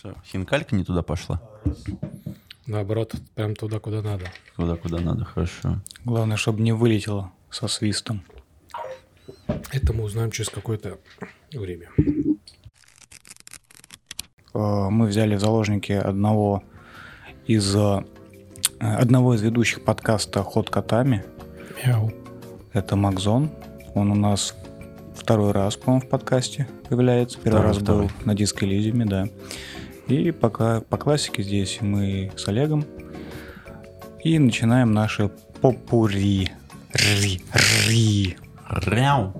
Что, хинкалька не туда пошла? Наоборот, прям туда, куда надо. Куда, куда надо, хорошо. Главное, чтобы не вылетело со свистом. Это мы узнаем через какое-то время. Э, Мы взяли в заложники одного из э, одного из ведущих подкаста «Ход котами». Мяу. Это Макзон. Он у нас второй раз, по-моему, в подкасте появляется. Первый Второй, раз был второй. на диско Элизиуме, да. И пока по классике здесь мы с Олегом. И начинаем наши попури. Ри. Ри. Ряу.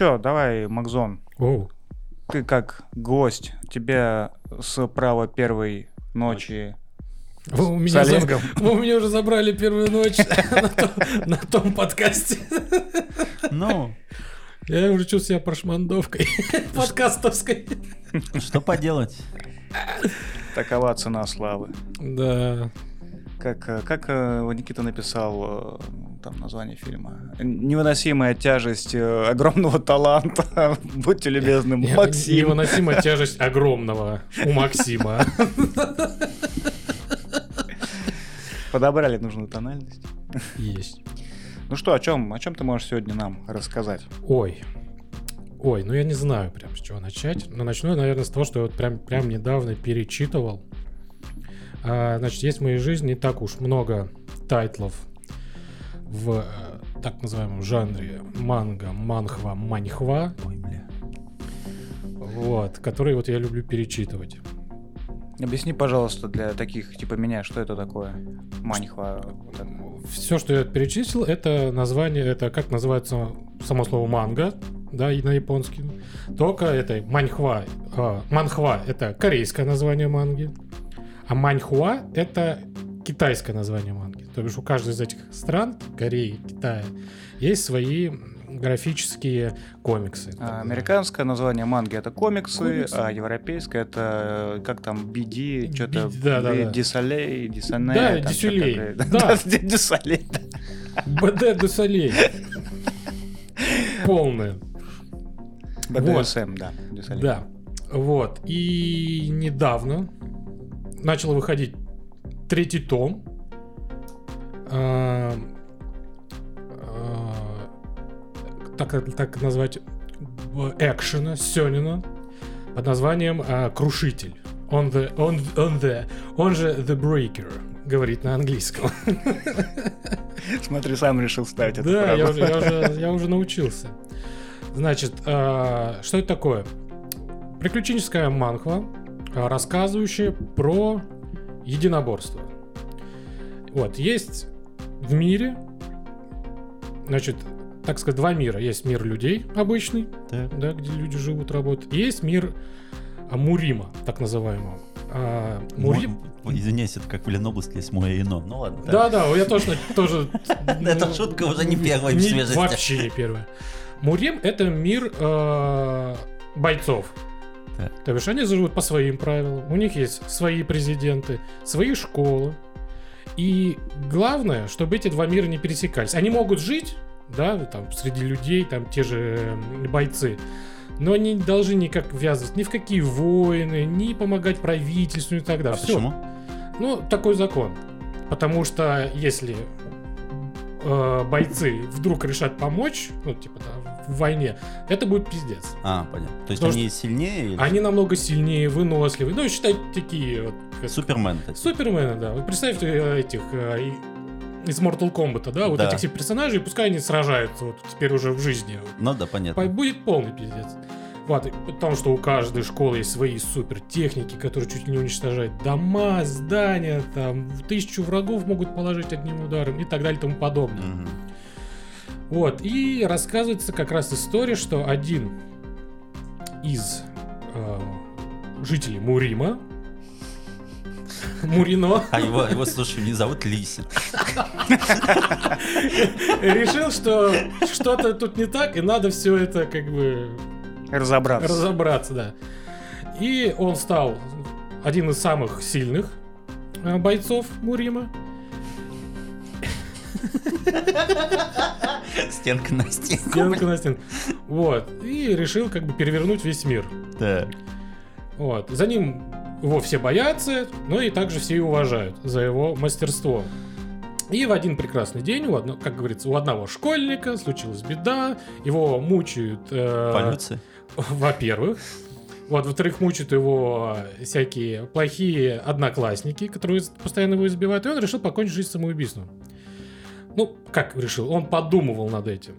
Ну чё, давай, Макзон. Оу. Ты как гость, тебя с права первой ночи Вы у, с меня за- вы у меня уже забрали первую ночь на том- на том подкасте. Ну, Я уже чувствую себя прошмандовкой подкастовской. что поделать? Такова цена славы. Да. Как, э, как э, Никита написал э, там название фильма? Невыносимая тяжесть э, огромного таланта. Будьте любезны, Максим. Невыносимая тяжесть огромного у Максима. Подобрали нужную тональность. Есть. Ну что, о чем, о чем ты можешь сегодня нам рассказать? Ой. Ой, ну я не знаю прям с чего начать. Но начну я, наверное, с того, что я вот прям, прям недавно перечитывал. А, значит, есть в моей жизни не так уж много тайтлов в э, так называемом жанре манга, манхва, маньхва, Ой, бля. вот, которые вот я люблю перечитывать. Объясни, пожалуйста, для таких типа меня, что это такое? Маньхва. Все, что я перечислил, это название, это как называется само слово манга, да, и на японский. Только это маньхва. а, манхва это корейское название манги, а маньхуа это китайское название манги. То бишь у каждой из этих стран, Кореи, Китая, есть свои графические комиксы. А, Американское название манги это комиксы, Комиксы. а европейское это э, как там BD, что-то да, да, да. Дисолей, Дисоне. Да, Дисолей, да. Дисолей. БД де Солей. Полное. BDSM, да. Дисолей. Да. Вот. И недавно начал выходить третий том. Так, так назвать экшена, сёнина под названием а, Крушитель. On the, on, on the, он же The Breaker, говорит на английском. Смотри, сам решил ставить эту Да, я уже, я, уже, я уже научился. Значит, а, что это такое? Приключенческая манхва, а, рассказывающая про единоборство. Вот, есть в мире, значит, так сказать, два мира. Есть мир людей обычный, Так. да, где люди живут, работают. И есть мир а, Мурима, так называемого. А, Мурим... Мо- Извиняюсь, это как в Ленобласти есть мое ино. Ну ладно. так. Да, да, я точно тоже. Эта ну, шутка уже не первая в свежести. Вообще не первая. Мурим это мир э, бойцов. То бишь они живут по своим правилам. У них есть свои президенты, свои школы. И главное, чтобы эти два мира не пересекались. Они могут жить, да, там среди людей, там те же бойцы. Но они не должны никак ввязываться ни в какие войны, ни помогать правительству и так А далее. Всё. почему? Ну, такой закон. Потому что если э, бойцы вдруг решат помочь, ну, типа, да, в войне, это будет пиздец. А, понятно. То есть Потому они сильнее или Они намного сильнее, выносливые. Ну, считай, такие вот, как- Супермен? так? Супермены, да. Вот представьте э, этих э, из Mortal Kombat, да, вот Да. этих всех персонажей, пускай они сражаются вот теперь уже в жизни. Ну да, По- понятно. Будет полный пиздец. Вот, потому что у каждой школы есть свои супер техники, которые чуть ли не уничтожают дома, здания, там, тысячу врагов могут положить одним ударом и так далее и тому подобное. Мгм. Вот, и рассказывается как раз история, что один из э, жителей Мурима Мурино А его, его, слушай, не зовут Лисин. решил, что что-то тут не так, и надо все это как бы Разобраться. разобраться, да. И он стал один из самых сильных э, бойцов Мурима. Стенка на стенку. Стенка на стенку. Вот. И решил как бы перевернуть весь мир. Так. Вот. За ним его все боятся, но и также все и уважают за его мастерство. И в один прекрасный день, у одно- как говорится, у одного школьника случилась беда, его мучают... э, Полюция. Во-первых. Вот, во-вторых, мучают его всякие плохие одноклассники, которые постоянно его избивают, и он решил покончить жизнь самоубийством. Ну, как решил? Он подумывал над этим.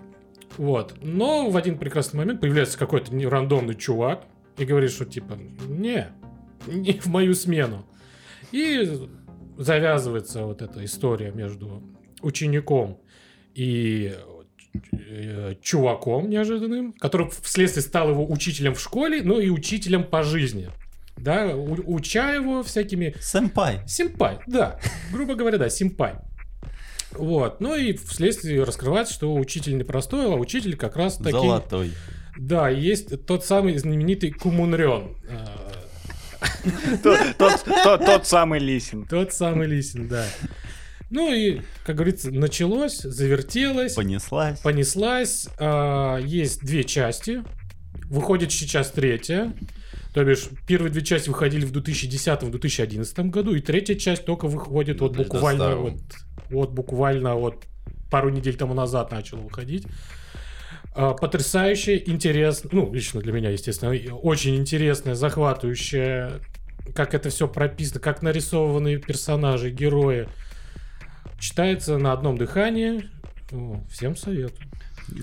Вот. Но в один прекрасный момент появляется какой-то рандомный чувак и говорит, что типа, не, не в мою смену. И завязывается вот эта история между учеником и э, чуваком неожиданным, который вследствие стал его учителем в школе, ну и учителем по жизни. Да, у- уча его всякими Сэмпай. Симпай, да. Грубо говоря, да, симпай. Вот. Ну и вследствие раскрывается, что учитель не простой, а учитель как раз таки... Золотой. Да, есть тот самый знаменитый Кумунрен. Тот, тот- тот- тот самый Лисин. Тот самый Лисин, да. Ну и, как говорится, началось, завертелось, Понеслась. понеслась. а, Есть две части. Выходит сейчас третья. То бишь, первые две части выходили в 2010-2011 году, и третья часть только выходит Ну, вот буквально вот, вот буквально вот пару недель тому назад начал выходить. А, Потрясающе, интересно, ну, лично для меня, естественно, очень интересная, захватывающая, как это все прописано, как нарисованы персонажи, герои. Читается на одном дыхании. О, Всем советую.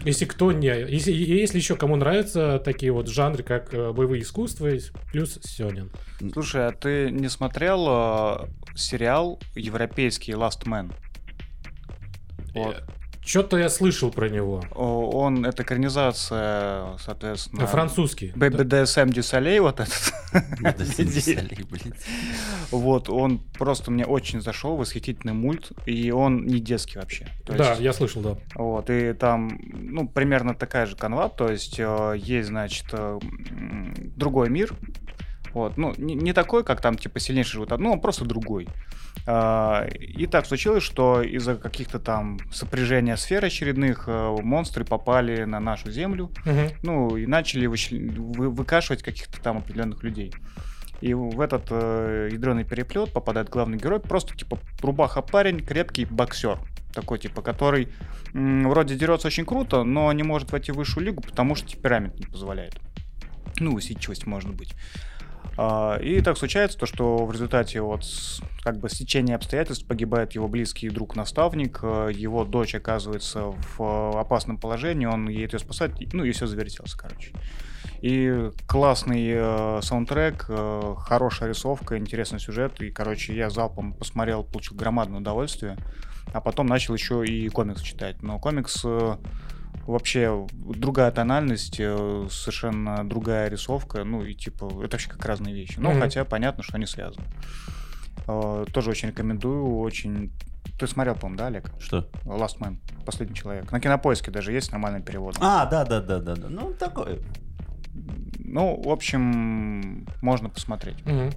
Если кто не... Если, если еще кому нравятся такие вот жанры, как э, боевые искусства, плюс Сёнин. Слушай, а ты не смотрел э, сериал европейский Last Man? Вот. Что-то я слышал про него. Он, это экранизация, соответственно... Французский. BDSM Дюсалей вот этот. Записали, блин. Вот, он просто мне очень зашел, восхитительный мульт, и он не детский вообще. То Да, есть, я слышал, да. Вот, и там, ну, примерно такая же канва, то есть э, есть, значит, э, другой мир, вот, ну, не, не такой, как там, типа, сильнейший живот, ну, он просто другой. А, И так случилось, что из-за каких-то там сопряжения сфер очередных э, монстры попали на нашу землю, Мгм. ну, и начали вы- выкашивать каких-то там определенных людей. И в этот э, ядреный переплет попадает главный герой, просто типа рубаха парень, крепкий боксер. Такой типа, который м, вроде дерется очень круто, но не может войти в высшую лигу, потому что темперамент не позволяет. Ну, усидчивость может быть. А, И так случается то, что в результате вот как бы стечения обстоятельств погибает его близкий друг-наставник, э, его дочь оказывается в э, опасном положении, он едет ее спасать, ну и все завертелось, короче. И классный э, саундтрек, э, хорошая рисовка, интересный сюжет, и, короче, я залпом посмотрел, получил громадное удовольствие, а потом начал еще и комикс читать. Но комикс э, вообще другая тональность, э, совершенно другая рисовка, ну и типа это вообще как разные вещи. Но Мгм. хотя понятно, что они связаны. Э, Тоже очень рекомендую, очень... Ты смотрел, по-моему, да, Олег? Что? Last Man, Последний человек. На кинопоиске даже есть нормальный перевод. А, да, да, да, да, да. Ну, такое. Ну, в общем, можно посмотреть. Мгм.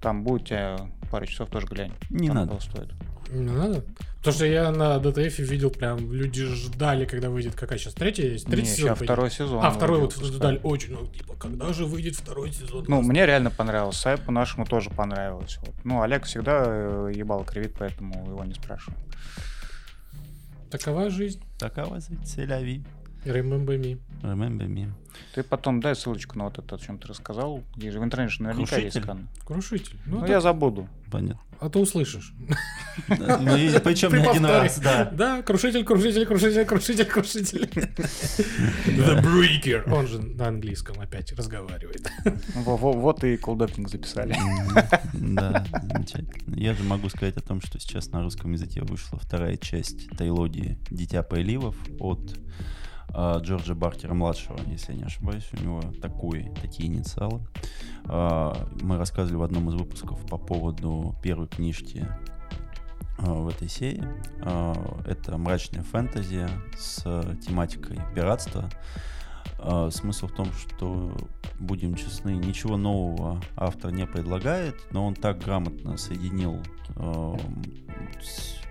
Там будет у тебя пару часов тоже глянь. Не Там надо. того стоит. Не надо? Потому что я на ДТФ видел прям, люди ждали, когда выйдет какая сейчас третья есть? Третий Не, сезон выйдет? второй сезон. А, второй вот выйдет, ждали пускай. очень, ну, типа, когда же выйдет второй сезон? Ну, мне реально понравилось. Сайпу нашему тоже понравилось. Вот. Ну, Олег всегда э, ебал кривит, поэтому его не спрашиваю. Такова жизнь. Такова целяви. Remember me. Remember me. Ты потом дай ссылочку на вот это, о чем ты рассказал. Есть же в интернете же наверняка есть Крушитель? скан. Крушитель. Ну, Ну, так- я забуду. Понятно. А то услышишь. Ну, причем не один раз, да. Да, крушитель, крушитель, крушитель, крушитель, крушитель. The Breaker. Он же на английском опять разговаривает. Во- во- Вот и колдопинг записали. Да, замечательно. Я же могу сказать о том, что сейчас на русском языке вышла вторая часть трилогии «Дитя приливов» от Джорджа Бартера-младшего, если я не ошибаюсь. У него такой, такие инициалы. А, Мы рассказывали в одном из выпусков по поводу первой книжки а, в этой серии. А, Это мрачная фэнтези с тематикой пиратства. А, Смысл в том, что, будем честны, ничего нового автор не предлагает, но он так грамотно соединил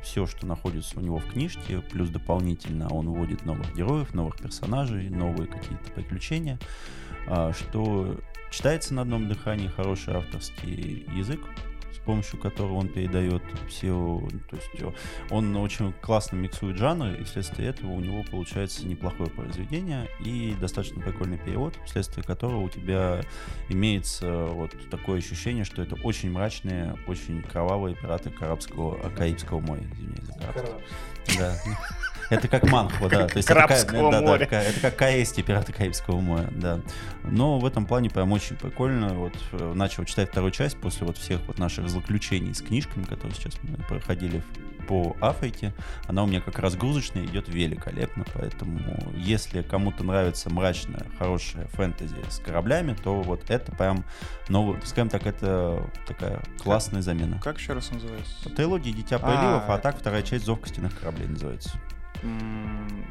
все, что находится у него в книжке, плюс дополнительно он вводит новых героев, новых персонажей, новые какие-то приключения, а, что читается на одном дыхании хороший авторский язык, помощью которого он передает все, то есть э, он очень классно миксует жанры, и вследствие этого у него получается неплохое произведение и достаточно прикольный перевод, вследствие которого у тебя имеется вот такое ощущение, что это очень мрачные, очень кровавые пираты Карабского, Карибского моря, извиняюсь за. Да. Это как манхва, да. То есть это, как, Карабского да, да, моря. это как Каэсти, пираты Карибского моря, да. Но в этом плане прям очень прикольно. Вот э, начал читать вторую часть после вот всех вот наших злоключений с книжками, которые сейчас мы проходили в- по Африке. Она у меня как разгрузочная идет великолепно, поэтому если кому-то нравится мрачная, хорошая фэнтези с кораблями, то вот это прям новый, скажем так, это такая классная замена. Как еще раз называется? Трилогия Дитя А, приливов, а это- так вторая часть Зов костяных кораблей называется.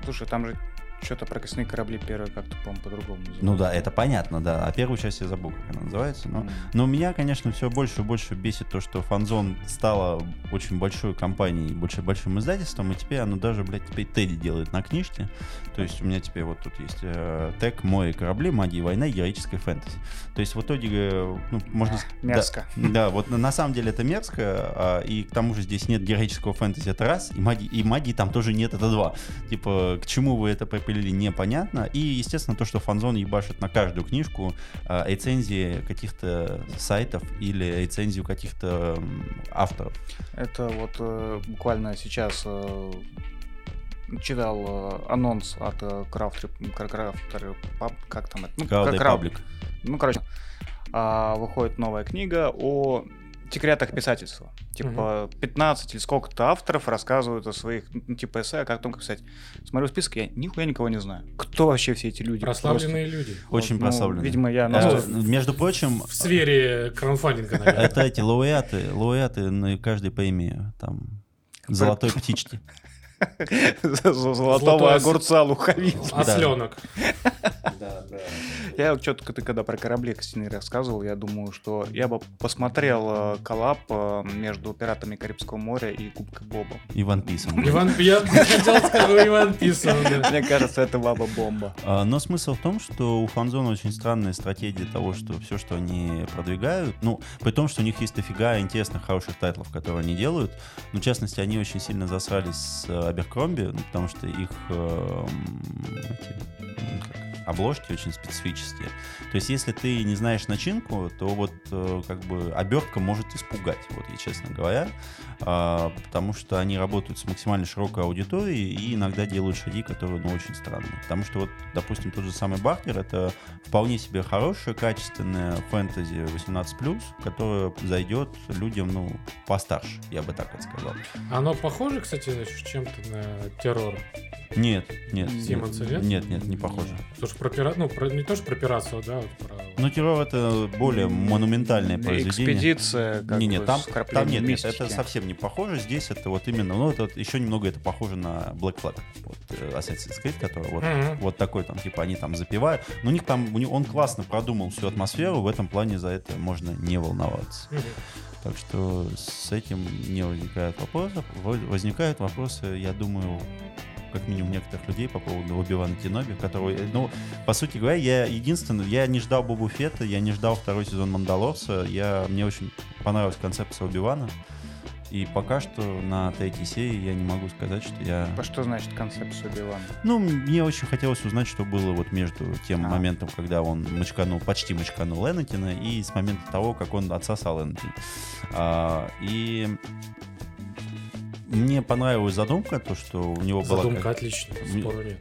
Слушай, там же что-то про костяные корабли первые как-то, по-моему, по-другому называется. Ну да, это понятно, да. А первую часть я забыл, как она называется. Но, М. но меня, конечно, все больше и больше бесит то, что Фанзон стала очень большой компанией, больше большим издательством, и теперь оно даже, блядь, теперь Тедди делает на книжке. То есть у меня теперь вот тут есть э, тег «Море корабли, магия война, героическая фэнтези». То есть в итоге, э, ну, можно... да, Мерзко. Да, вот на, самом деле это мерзко, а, и к тому же здесь нет героического фэнтези, это раз, и магии, и магии там тоже нет, это два. Типа, к чему вы это припилили, непонятно. И, естественно, то, что фанзон ебашит на каждую книжку а, рецензии каких-то сайтов или рецензию каких-то авторов. Это вот э, буквально сейчас э, читал э, анонс от э, Крафт Крафтер как там это? Ну, как Republic. Ну, короче, а, выходит новая книга о секретах писательства. Типа 15 или сколько-то авторов рассказывают о своих, ну, типа эссе, как о том, как писать. Смотрю список, я нихуя никого не знаю. Кто вообще все эти люди? Прославленные люди. Очень Ну, прославленные. видимо, я Э, настолько- между прочим, В сфере краудфандинга, наверное. это эти лауреаты, лауреаты на каждой премии, там, золотой птички. Золотого огурца луховицы. Осленок. Я что-то, ты когда про корабли костяные рассказывал, я думаю, что я бы посмотрел э, коллаб э, между пиратами Карибского моря и Губкой Боба. И One Piece ом. Иван, я хотел сказать, Иван да. Мне кажется, это была бы бомба. А, Но смысл в том, что у Фанзона очень странная стратегия того, что все, что они продвигают, ну, при том, что у них есть дофига интересных, хороших тайтлов, которые они делают, но, в частности, они очень сильно засрались с э, Аберкромби, ну, потому что их эм, эти, как, обложки очень специфические. То есть, если ты не знаешь начинку, то вот э, как бы обертка может испугать, вот я честно говоря, а, потому что они работают с максимально широкой аудиторией и иногда делают шаги, которые, ну, очень странные. Потому что вот, допустим, тот же самый Бахтер — это вполне себе хорошая, качественная фэнтези 18+, которая зайдет людям, ну, постарше, я бы так это сказал. Оно похоже, кстати, чем-то на террор. Нет, нет. Симмонса нет? Нет, нет, не похоже. Слушай, про пират, ну, про, не то, что про пиратство, да, вот про... Ну, террор — это более монументальное произведение. Экспедиция, как не, не, бы, там, там нет, нет, это совсем не похоже. Здесь это вот именно, ну, это вот еще немного это похоже на Black Flag, вот, э, Assassin's Creed, который вот, Мгм. вот такой там, типа, они там запивают. Но у них там, у него, он классно продумал всю атмосферу, в этом плане за это можно не волноваться. Мгм. Так что с этим не возникает вопросов. Во- Возникают вопросы, я думаю, как минимум некоторых людей по поводу Оби-Вана Кеноби, которого, э, ну, по сути говоря, я единственный, я не ждал Бобу Фетта, я не ждал второй сезон Мандалорца, я, мне очень понравилась концепция Оби-Вана, и пока что на третьей серии я не могу сказать, что я... А Что значит концепция Бивана? Ну, мне очень хотелось узнать, что было вот между тем А. моментом, когда он мочканул, почти мочканул Энакина, и с момента того, как он отсосал Энакина. А, и мне понравилась задумка, то, что у него была... Задумка отличная, Мне- спору нет.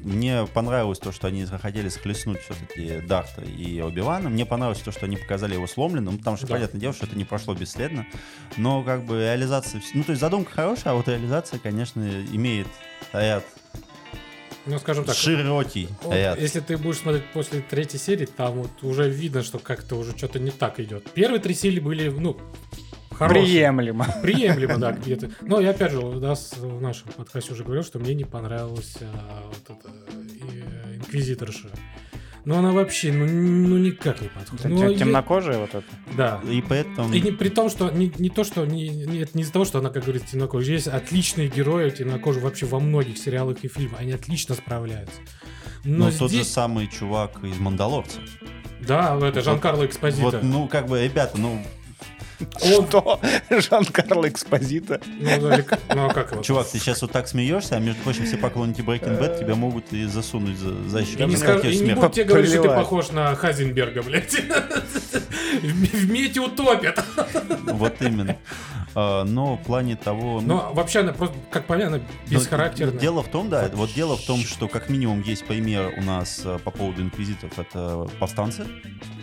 Мне понравилось то, что они захотели схлестнуть все-таки Дарта и Оби-Вана. Мне понравилось то, что они показали его сломленным, потому что, Да. понятное дело, что это не прошло бесследно. Но как бы реализация... Ну, то есть задумка хорошая, а вот реализация, конечно, имеет ряд Ну, скажем так, Широкий вот ряд. если ты будешь смотреть после третьей серии, там вот уже видно, что как-то уже что-то не так идет. Первые три серии были, ну, хорошие. Приемлемо. Приемлемо, да, где-то. Но я опять же, да, в нашем подкасте уже говорил, что мне не понравилась а, вот эта э, инквизиторша. Но она вообще, ну, ну никак не подходит. Тем- Ну, я- Темнокожая вот это. Да. И поэтому... И не при том, что не, не то, что не, не, это не из-за того, что она, как говорится, темнокожая. Есть отличные герои темнокожие вообще во многих сериалах и фильмах. Они отлично справляются. Но Но тот же здесь, самый чувак из «Мандалорца». да, это Жан-Карло Экспозито. Вот, ну, как бы, ребята, ну, Что? Жан-Карло Экспозита. Ну, ну, а как его? чувак, ты сейчас вот так смеешься, а между прочим, все поклонники Breaking Bad тебя могут и засунуть за, за И не, будут тебе говорить, что ты похож на Хазенберга, блядь. В в мете утопят. Вот именно. А, Но в плане того... ну, Но вообще она просто, как по мне, она Но бесхарактерная. Дело в том, да, вот дело в том, что как минимум есть пример у нас э, по поводу инквизитов, это повстанцы.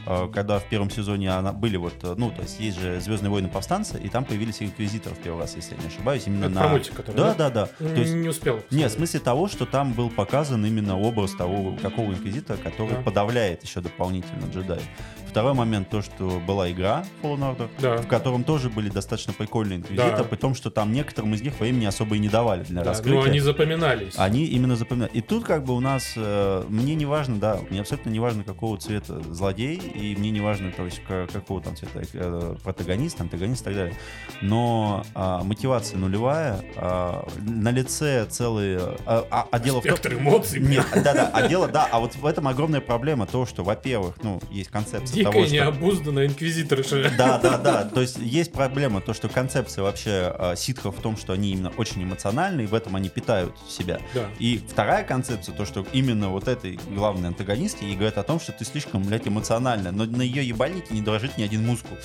Э, Когда в первом сезоне она, были вот, э, ну, то есть есть же Звездные войны повстанцы, и там появились инквизиторы в первый раз, если я не ошибаюсь, именно Это на... мультик, который, да, да? да, да. То есть Не успел. нет, в смысле того, что там был показан именно образ того, какого инквизитора, который Да. подавляет еще дополнительно джедаев. Второй момент, то, что была игра Fallen Order, Да. в котором тоже были достаточно прикольные инквизиторы, Да. при том, что там некоторым из них времени особо и не давали для Да, раскрытия. но они запоминались. Они именно запоминают. И тут как бы у нас, э, мне не важно, да, мне абсолютно не важно, какого цвета злодей, и мне не важно, то есть, ка- какого там цвета э, протагонист, антагонист и так далее. Но а, мотивация нулевая, а, на лице целые... А, а- а дело в том... Спектр эмоций. Нет, да-да, а дело, да, а вот в этом огромная проблема, то, что, во-первых, ну, есть концепция того, Дикая, что... необузданная инквизиторша. Да, да, да. То есть есть проблема, то, что концепция вообще э, ситхов в том, что они именно очень эмоциональны, и в этом они питают себя. Да. И вторая концепция, то, что именно вот этой главной антагонистке ей говорят о том, что ты слишком, блядь, эмоциональна, но на ее ебальнике не дрожит ни один мускул.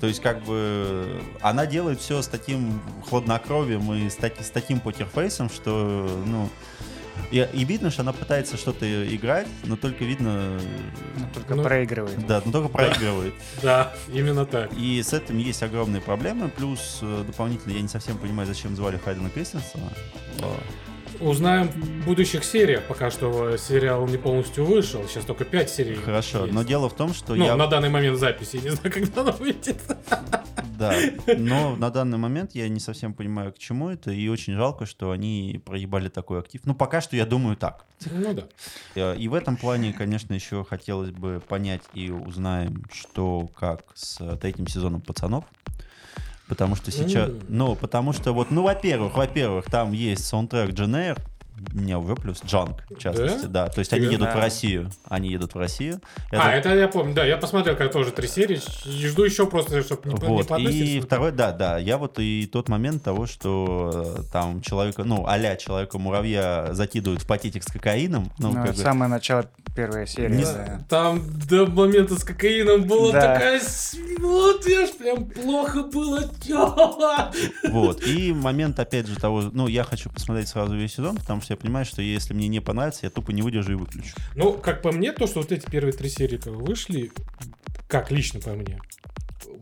То есть, как бы, она делает все с таким хладнокровием и с, таки- с таким покерфейсом, что, ну... И, и видно, что она пытается что-то играть, но только видно, Ну, Только Ну, проигрывает. да, но только проигрывает. Да, именно так. И с этим есть огромные проблемы. Плюс э, дополнительно я не совсем понимаю, зачем звали Хайдена Кристенсена. Узнаем в будущих сериях, пока что сериал не полностью вышел. Сейчас только 5 серий. Хорошо, есть. но дело в том, что Ну, я... на данный момент записи, я не знаю, когда она выйдет. Да, но на данный момент я не совсем понимаю, к чему это, и очень жалко, что они проебали такой актив. Ну, пока что я думаю так. Ну да. Э, И в этом плане, конечно, еще хотелось бы понять и узнаем, что как с э, третьим сезоном «Пацанов». Потому что сейчас... М. Ну, потому что вот, ну, во-первых, во-первых, там есть саундтрек Джен у меня уже плюс Джанк, в частности, да. То есть они Серьезно? едут в Да. Россию. Они едут в Россию. А, это я помню, да, я посмотрел, как тоже три серии, и жду еще просто, чтобы не, не Вот, подносить. и второй, да, да, я вот и тот момент того, что э, там человека, ну, а-ля человека-муравья закидывают в пакетик с кокаином, ну, Ну, как это бы, самое начало первой серии. Не да. Там до момента с кокаином была Да. такая... Вот я ж прям плохо было. вот, и момент, опять же, того, ну, я хочу посмотреть сразу весь сезон, потому что я понимаю, что если мне не понравится, я тупо не выдержу и выключу. Ну, как по мне, то, что вот эти первые три серии вышли, как лично по мне,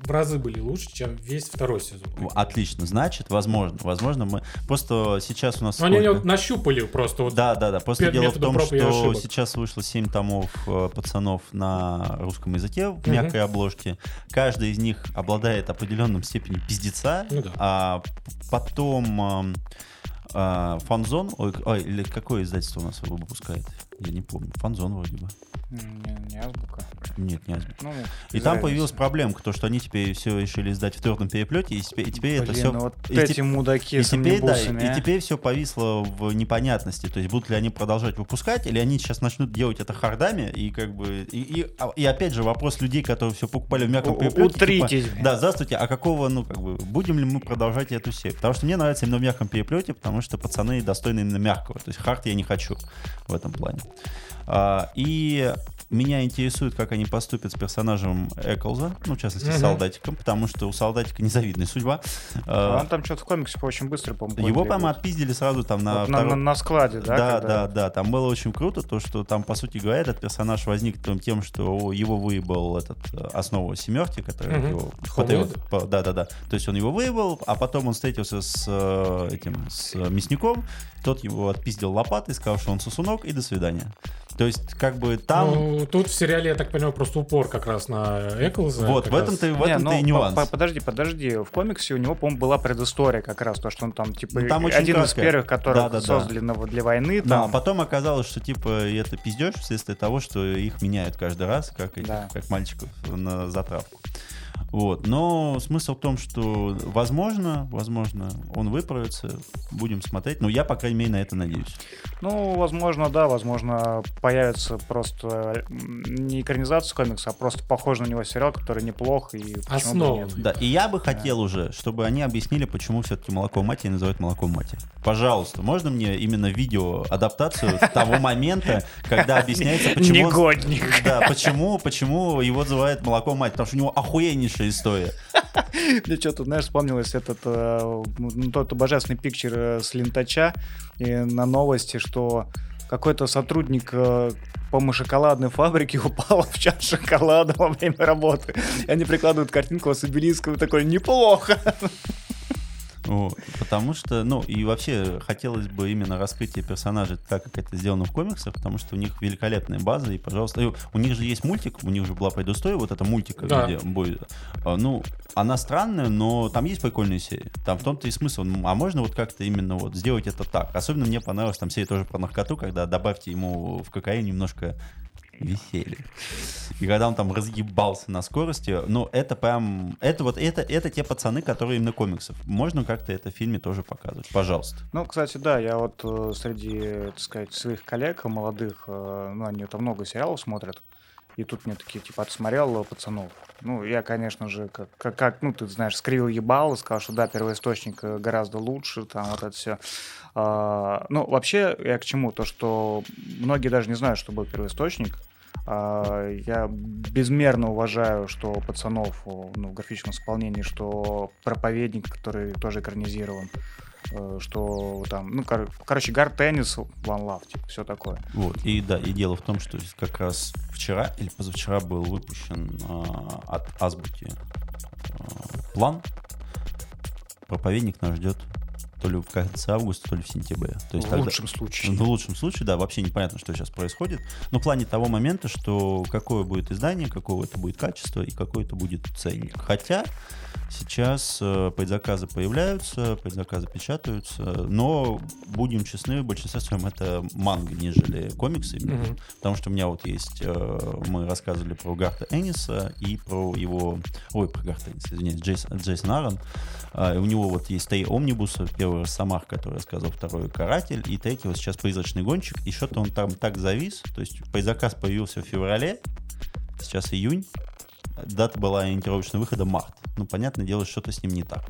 в разы были лучше, чем весь второй сезон. Отлично, значит, возможно, возможно, мы, просто сейчас у нас... Но они сколько? вот нащупали просто вот. Да, да, да. Просто дело в том, что сейчас вышло 7 томов э, пацанов на русском языке в мягкой обложке. Каждый из них обладает определенным степенью пиздеца. Ну да. А потом ам, а, Фанзон, ой, ой, или какое издательство у нас его выпускает? Я не помню. Фанзон вроде бы. Не, не азбука. Нет, не Азбука. Ну, И там появилась проблемка, то, что они теперь все решили издать в твердом переплете, и теперь, и теперь это Блин, все... ну вот и эти мудаки И теперь, да, и теперь все повисло в непонятности. То есть будут ли они продолжать выпускать, или они сейчас начнут делать это хардами, и как бы. И, и, а- и опять же, вопрос людей, которые все покупали в мягком переплете. типа, утритесь. да, здравствуйте, а какого, ну, как бы, будем ли мы продолжать эту серию? Потому что мне нравится именно в мягком переплете, потому что пацаны достойны именно мягкого. То есть хард я не хочу в этом плане. А, и меня интересует, как они поступят с персонажем Эклза, ну, в частности, с Мгм. солдатиком, потому что у солдатика незавидная судьба. А Э, Он там что-то в комиксе очень быстро, по-моему, Его, по-моему, отпиздили сразу там на Вот на, втором- на- на складе, да? Да, когда- да, да. Там было очень круто, то, что там, по сути говоря, этот персонаж возник тем- что его выебал этот э, основу семерки, который Мгм. его Холмлед? Да, да, да. То есть он его выебал, а потом он встретился с э, этим с э, мясником, тот его отпиздил лопатой, сказал, что он сосунок, и до свидания. То есть, как бы там. Ну, тут в сериале, я так понимаю, просто упор как раз на Эклза. вот, в раз. этом-то, в Не, этом-то ну, и нюанс. по- по- подожди, подожди. В комиксе у него, по-моему, была предыстория как раз, то, что он там, типа, Ну, там очень один из краткая. первых, которых Да-да-да. создали на- для войны. Да, Там, а потом оказалось, что типа это пиздеж вследствие того, что их меняют каждый раз, как, этих, Да. как мальчиков на затравку. Вот. Но смысл в том, что возможно, возможно, он выправится, будем смотреть. Но я, по крайней мере, на это надеюсь. Ну, возможно, да, возможно, появится просто не экранизация комикса, а просто похожий на него сериал, который неплох и почему бы Основан. нет. Да, и я бы хотел уже, чтобы они объяснили, почему все-таки молоко матери называют молоком матери. Пожалуйста, можно мне именно видео адаптацию того момента, когда объясняется, почему Негодник. да, почему, почему его называют молоком мать, потому что у него охуеннейшая история. Мне что-то, знаешь, вспомнилось этот э, ну, тот божественный пикчер э, с лентача и на новости, что какой-то сотрудник э, по-моему, шоколадной фабрики упал в чаш шоколада во время работы. И они прикладывают картинку с обелиском и такой, неплохо. Вот, потому что, ну, и вообще хотелось бы именно раскрытие персонажей так, как это сделано в комиксах, потому что у них великолепная база, и, пожалуйста, и у них же есть мультик, у них же была предыстория, вот эта мультика, Да. где будет, а, ну, она странная, но там есть прикольные серии, там в том-то и смысл, Ну, а можно вот как-то именно вот сделать это так, особенно мне понравилась там серия тоже про наркоту, когда добавьте ему в кокаин немножко веселье. И когда он там разъебался на скорости, ну, это прям, это вот, это, это те пацаны, которые именно комиксов. Можно как-то это в фильме тоже показывать, пожалуйста. Ну, кстати, да, я вот э, среди, так сказать, своих коллег молодых, э, ну, они там много сериалов смотрят, и тут мне такие, типа, отсмотрел э, пацанов. Ну, я, конечно же, как, как, как, ну, ты знаешь, скривил ебал и сказал, что да, первоисточник гораздо лучше, там вот это все. Ну, вообще, я к чему? То, что многие даже не знают, что был первоисточник. А, я безмерно уважаю, что пацанов ну, в графическом исполнении, что проповедник, который тоже экранизирован, э, что там, ну, кор- короче, Гар Теннис, One Love, типа, все такое. Вот. И да, и дело в том, что как раз вчера или позавчера был выпущен а, от Азбуки а, план. Проповедник нас ждет то ли в конце августа, то ли в сентябре. То есть в тогда- лучшем случае. В лучшем случае, да, вообще непонятно, что сейчас происходит. Но в плане того момента, что какое будет издание, какого это будет качество и какой это будет ценник. Хотя сейчас э, предзаказы появляются, предзаказы печатаются, но будем честны, в большинстве своем это манга, нежели комиксы. именно. Мгм. Потому что у меня вот есть, э, мы рассказывали про Гарта Энниса и про его, ой, про Гарта Энниса, извиняюсь, Джейс, Джейсон Аарон. А, у него вот есть три омнибуса, первый Росомах, который я сказал, второй Каратель, и третий вот сейчас Призрачный гонщик, и что-то он там так завис, то есть предзаказ появился в феврале, сейчас июнь, дата была ориентировочного выхода март. Ну, понятное дело, что-то с ним не так.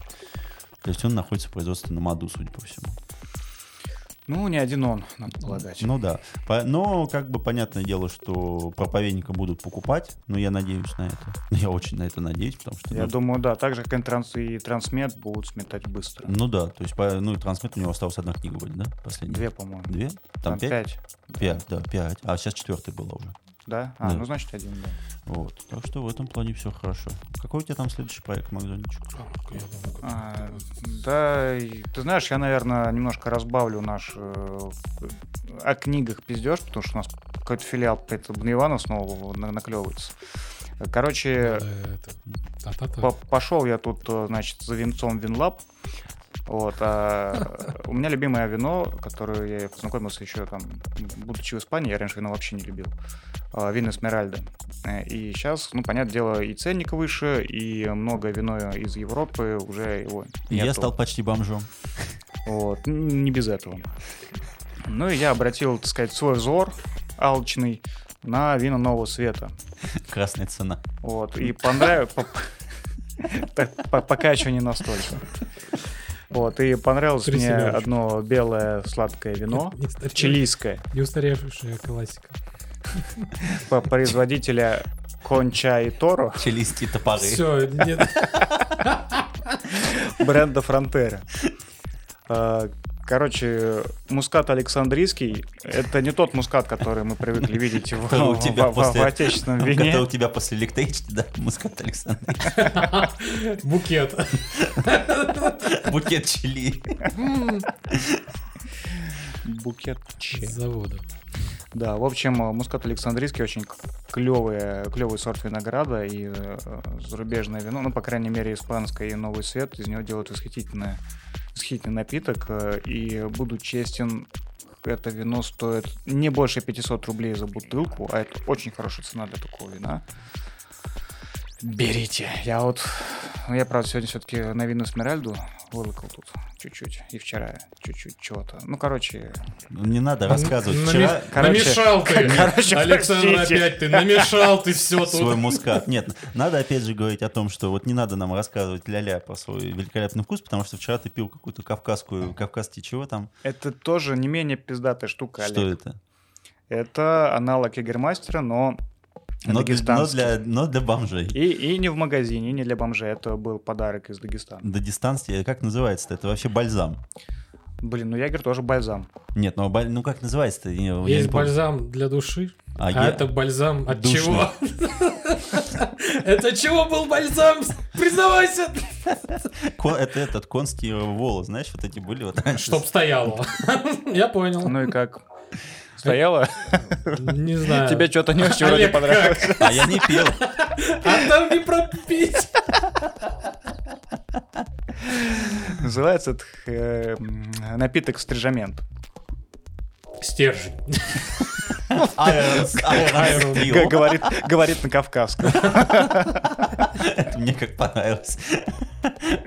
То есть он находится в производственном аду, судя по всему. Ну, не один он, надо полагать. Ну да. Но как бы понятное дело, что проповедника будут покупать, но я надеюсь на это. Я очень на это надеюсь, потому что... Я ну, думаю, да, так же, как и, транс, и трансмет будут сметать быстро. Ну да, то есть, ну и трансмит у него осталась одна книга вроде, да? Последняя. Две, по-моему. Две? Там, Там пять? пять. Пять, да, пять. А сейчас четвертая была уже. Да? А, Да. ну значит один, да. Вот. Так что в этом плане все хорошо. Какой у тебя там следующий проект, Макдональдчик? А, да, ты знаешь, я, наверное, немножко разбавлю наш э, о книгах пиздеж, потому что у нас какой-то филиал это Ивана снова на- наклевывается. Короче, Да, это- та-та-та. по- пошел я тут, э, значит, за винцом Винлаб. Вот, а у меня любимое вино, которое я познакомился еще там, будучи в Испании, я раньше вино вообще не любил. А, Вино Эсмеральда. Э, И сейчас, ну, понятное дело, и ценник выше, и много вино из Европы уже его Я нету. стал почти бомжом. Вот, не без этого. Ну и я обратил, так сказать, свой взор алчный на вино нового света. Красная цена. Вот, и понравилось... Пока еще не настолько. Вот, и понравилось мне одно белое сладкое вино, Не чилийское. Не устаревшая классика. по- производителя Конча и Торо Чилийские топоры. Все, нет. бренда Фронтера. Короче, мускат Александрийский — это не тот мускат, который мы привыкли видеть в, в- тебя в- в после- отечественном Который вине. у тебя после электрички, да, Мускат Александр. Букет. Букет чили. Букет. С завода. Да, в общем, мускат Александрийский очень клевый, клевый сорт винограда и э, зарубежное вино, ну, по крайней мере, испанское и новый свет, из него делают восхитительное, восхитительный напиток. э, И буду честен, это вино стоит не больше 500 рублей за бутылку, а это очень хорошая цена для такого вина. Берите. Я вот, ну, я, правда, сегодня все-таки на винную Смиральду вылокал тут чуть-чуть. И вчера чуть-чуть чего-то. Ну, короче, Не надо рассказывать. Нами- Вчера короче, намешал ты. короче, Александр, простите. опять ты намешал ты все свой тут. мускат. Нет, надо опять же говорить о том, что вот не надо нам рассказывать ля-ля про свой великолепный вкус, потому что вчера ты пил какую-то кавказскую, кавказский чего там? Это тоже не менее пиздатая штука, Что Олег. это? Это аналог Егермастера, но Но, для- но, для, но для бомжей. И, и не в магазине, и не для бомжей. Это был подарок из Дагестана. Дагестанский, как называется-то? Это вообще бальзам. Блин, ну Ягер тоже бальзам. Нет, ну, баль- ну как называется-то? Есть бальзам для души, А а я- это бальзам от Душный. чего? Это чего был бальзам? Признавайся! Это этот конский волос, знаешь, вот эти были вот. Чтоб стояло. Я понял. Ну и как? Стояла? Не знаю. Тебе что-то не очень вроде понравилось. А я не пил. А там не пропить. Называется это э, напиток стрижамент. Стержень. Г- Стил. Говорит, говорит на кавказском. Это Мне как понравилось,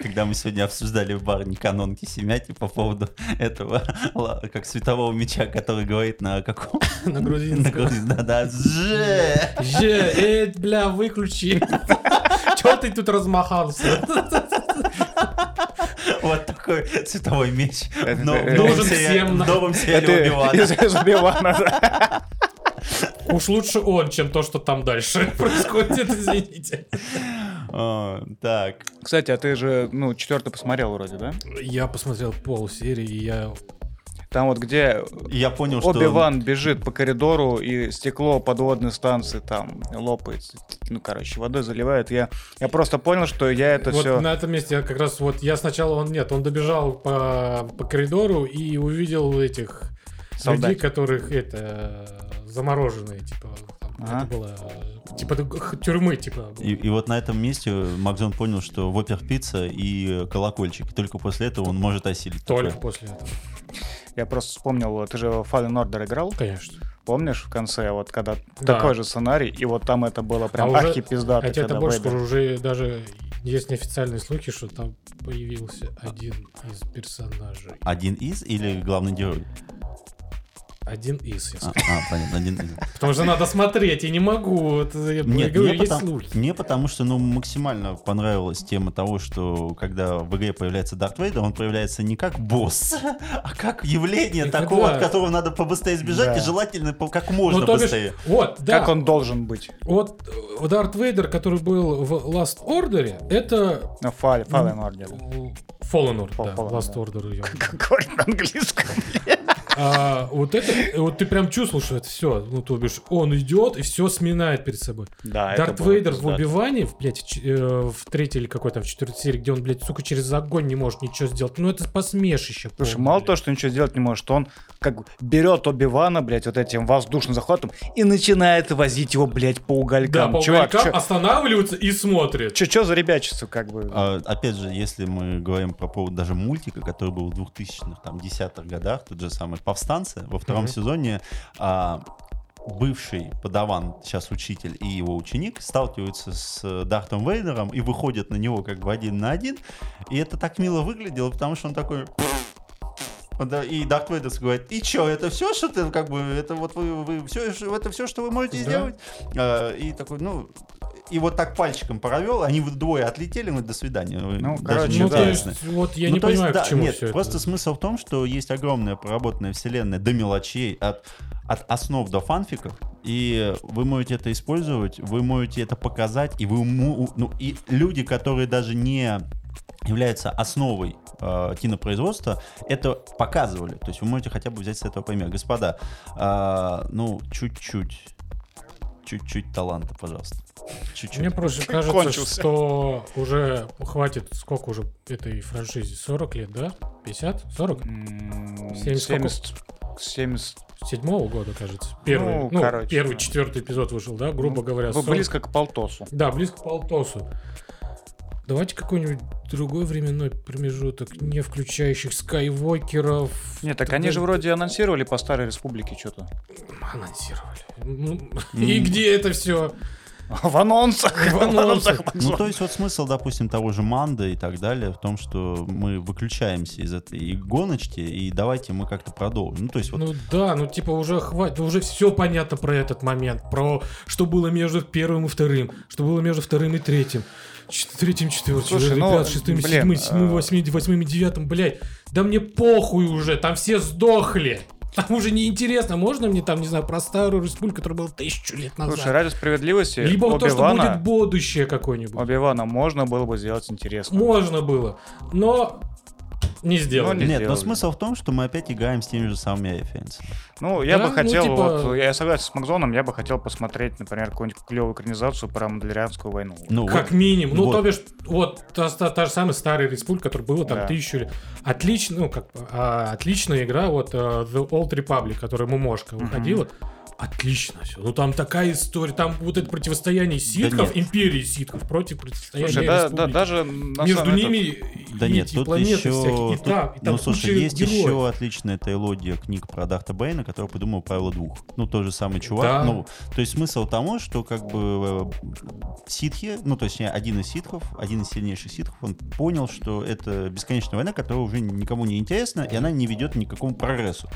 когда мы сегодня обсуждали в баре канонки Семяти по поводу этого, как светового меча, который говорит на каком... На На грузинском. грузин- Да-да, «Же». Же, э, бля, выключи. Чего ты тут размахался? Вот такой световой меч. Нужен всем, В новом да. Уж лучше он, чем то, что там дальше происходит, извините. Так, Кстати, а ты же, ну, четвертый посмотрел вроде, да? Я посмотрел пол серии, и я... Там вот где я понял, что... Оби-Ван бежит по коридору, и стекло подводной станции там лопается. Ну, короче, водой заливает. Я, я просто понял, что я это вот все... на этом месте я как раз вот я сначала он нет, он добежал по, по коридору и увидел этих людей, Солдат. которых это замороженные, типа там, Ага. это было типа тюрьмы, типа. И, и вот на этом месте Макзон понял, что Вопер пицца и колокольчик. И только после этого он может осилить. Только такое. после этого, Я просто вспомнил, ты же в Fallen Order играл, конечно. помнишь, в конце, вот когда Да. такой же сценарий, и вот там это было прям А уже- архипиздато, А тебе это больше Вейдер- уже даже есть неофициальные слухи, что там появился один из персонажей. Один из или главный герой? Один из, я А, скажу. а, понятно, один из. Потому что надо смотреть, я не могу. Это, я Нет, говорю, мне, потому, слухи. мне потому что ну, максимально понравилась тема того, что когда в игре появляется Дарт Вейдер, он появляется не как босс, а как явление И такого, когда- от которого надо побыстрее сбежать, Да. и желательно как можно Ну, то бишь, быстрее. вот, да. Как он должен быть? Вот э, Дарт Вейдер, который был в Last Order, это На Fall- Fallen Order. Fallen Order, да, Fallen, Last да. Order. Как говорит на английском. А, вот это, вот ты прям чувствовал, что это все, ну, то бишь, он идет и все сминает перед собой. Да, Дарт Вейдер в в, блядь, в, э, в третьей или какой-то, в четвертой серии, где он, блядь, сука, через огонь не может ничего сделать. Ну, это посмешище. Слушай, полное, мало блядь. того, что ничего сделать не может, он как бы берет Оби-Вана, блядь, вот этим воздушным захватом и начинает возить его, блядь, по Да, уголькам. по Чувак, уголькам чё- останавливается и смотрит. чё, чё за ребячество, как бы? А, опять же, если мы говорим про повод даже мультика, который был в 2000-х, там, 10-х годах, тот же самый «Повстанцы», во втором Мгм. сезоне а, бывший подаван, сейчас учитель и его ученик сталкиваются с э, Дартом Вейдером и выходят на него как бы один на один. И это так мило выглядело, потому что он такой... И Дарт Вейдер говорит, и чё, это все, что ты, как бы, это вот вы, вы все, это все, что вы можете Да. сделать? А, И такой, ну, и вот так пальчиком провел, они двое отлетели, мы до свидания. Ну, короче, Ну, да. то есть, вот я Ну, не то есть, понимаю, да, к чему нет, все Просто это. смысл в том, что есть огромная проработанная вселенная до мелочей, от, от основ до фанфиков, и вы можете это использовать, вы можете это показать, и вы ну, и люди, которые даже не являются основой э, кинопроизводства, это показывали. То есть вы можете хотя бы взять с этого пример. Господа, э, ну, чуть-чуть, чуть-чуть таланта, пожалуйста. Чуть-чуть. Мне просто кажется, Кончился. что уже хватит, сколько уже этой франшизе? 40 лет, да? 50? 40? М, 70 сколько? 70, 70 Седьмого года, кажется. Первый, Ну, ну, короче, первый, да. четвертый эпизод вышел, да, грубо говоря. Вы 40. близко к полтосу. Да, близко к полтосу. Давайте какой-нибудь другой временной промежуток, не включающих скайвокеров. Нет, так они же вроде анонсировали по Старой Республике что-то. Анонсировали. Ну, И где это все? В анонсах! В анонсах. Ну, то есть вот смысл, допустим, того же Манда и так далее в том, что мы выключаемся из этой гоночки, и давайте мы как-то продолжим. Ну, то есть вот... Ну да, ну типа уже хватит, уже все понятно про этот момент, про что было между первым и вторым, что было между вторым и третьим. Третьим, четвертым, Слушай, ну, пятым, шестым, блин, седьмым, седьмым, э, восьмым, восьмым, и девятым, блядь. Да мне похуй уже, там все сдохли. Там уже неинтересно. Можно мне там, не знаю, про старую республику, которая была тысячу лет назад? Слушай, ради справедливости, Либо то, что будет будущее какое-нибудь. Оби-Вана можно было бы сделать интересно. Можно было, но не сделали. не Нет, но смысл в том, что мы опять играем с теми же самыми референсами. Ну, я Да, бы ну, хотел, типа- вот, я согласен с Макзоном, я бы хотел посмотреть, например, какую-нибудь клевую экранизацию про Мадлерианскую войну. Ну, Как вот. минимум. Ну, Вот. то бишь, вот та, та- та же самая старая республика, которая была там Да. тысячу лет. Отлично, ну, как, а, отличная игра, вот э, The Old Republic, которая мумошка выходила. Отлично все. Ну там такая история, там вот это противостояние ситхов, нет. империи ситхов против противостояния Слушай, да, да, даже Между ними этом- Да и нет, тут еще... всякие, и тут- там, и там ну, слушай, есть героев. еще отличная трилогия книг про Дарта Бейна, которую придумал Павел Двух. Ну, тот же самый чувак. Да. Ну, то есть смысл тому, что как бы э, ситхи, ну, точнее, один из ситхов, один из сильнейших ситхов, он понял, что это бесконечная война, которая уже никому не интересна, и она не ведет ни к какому прогрессу.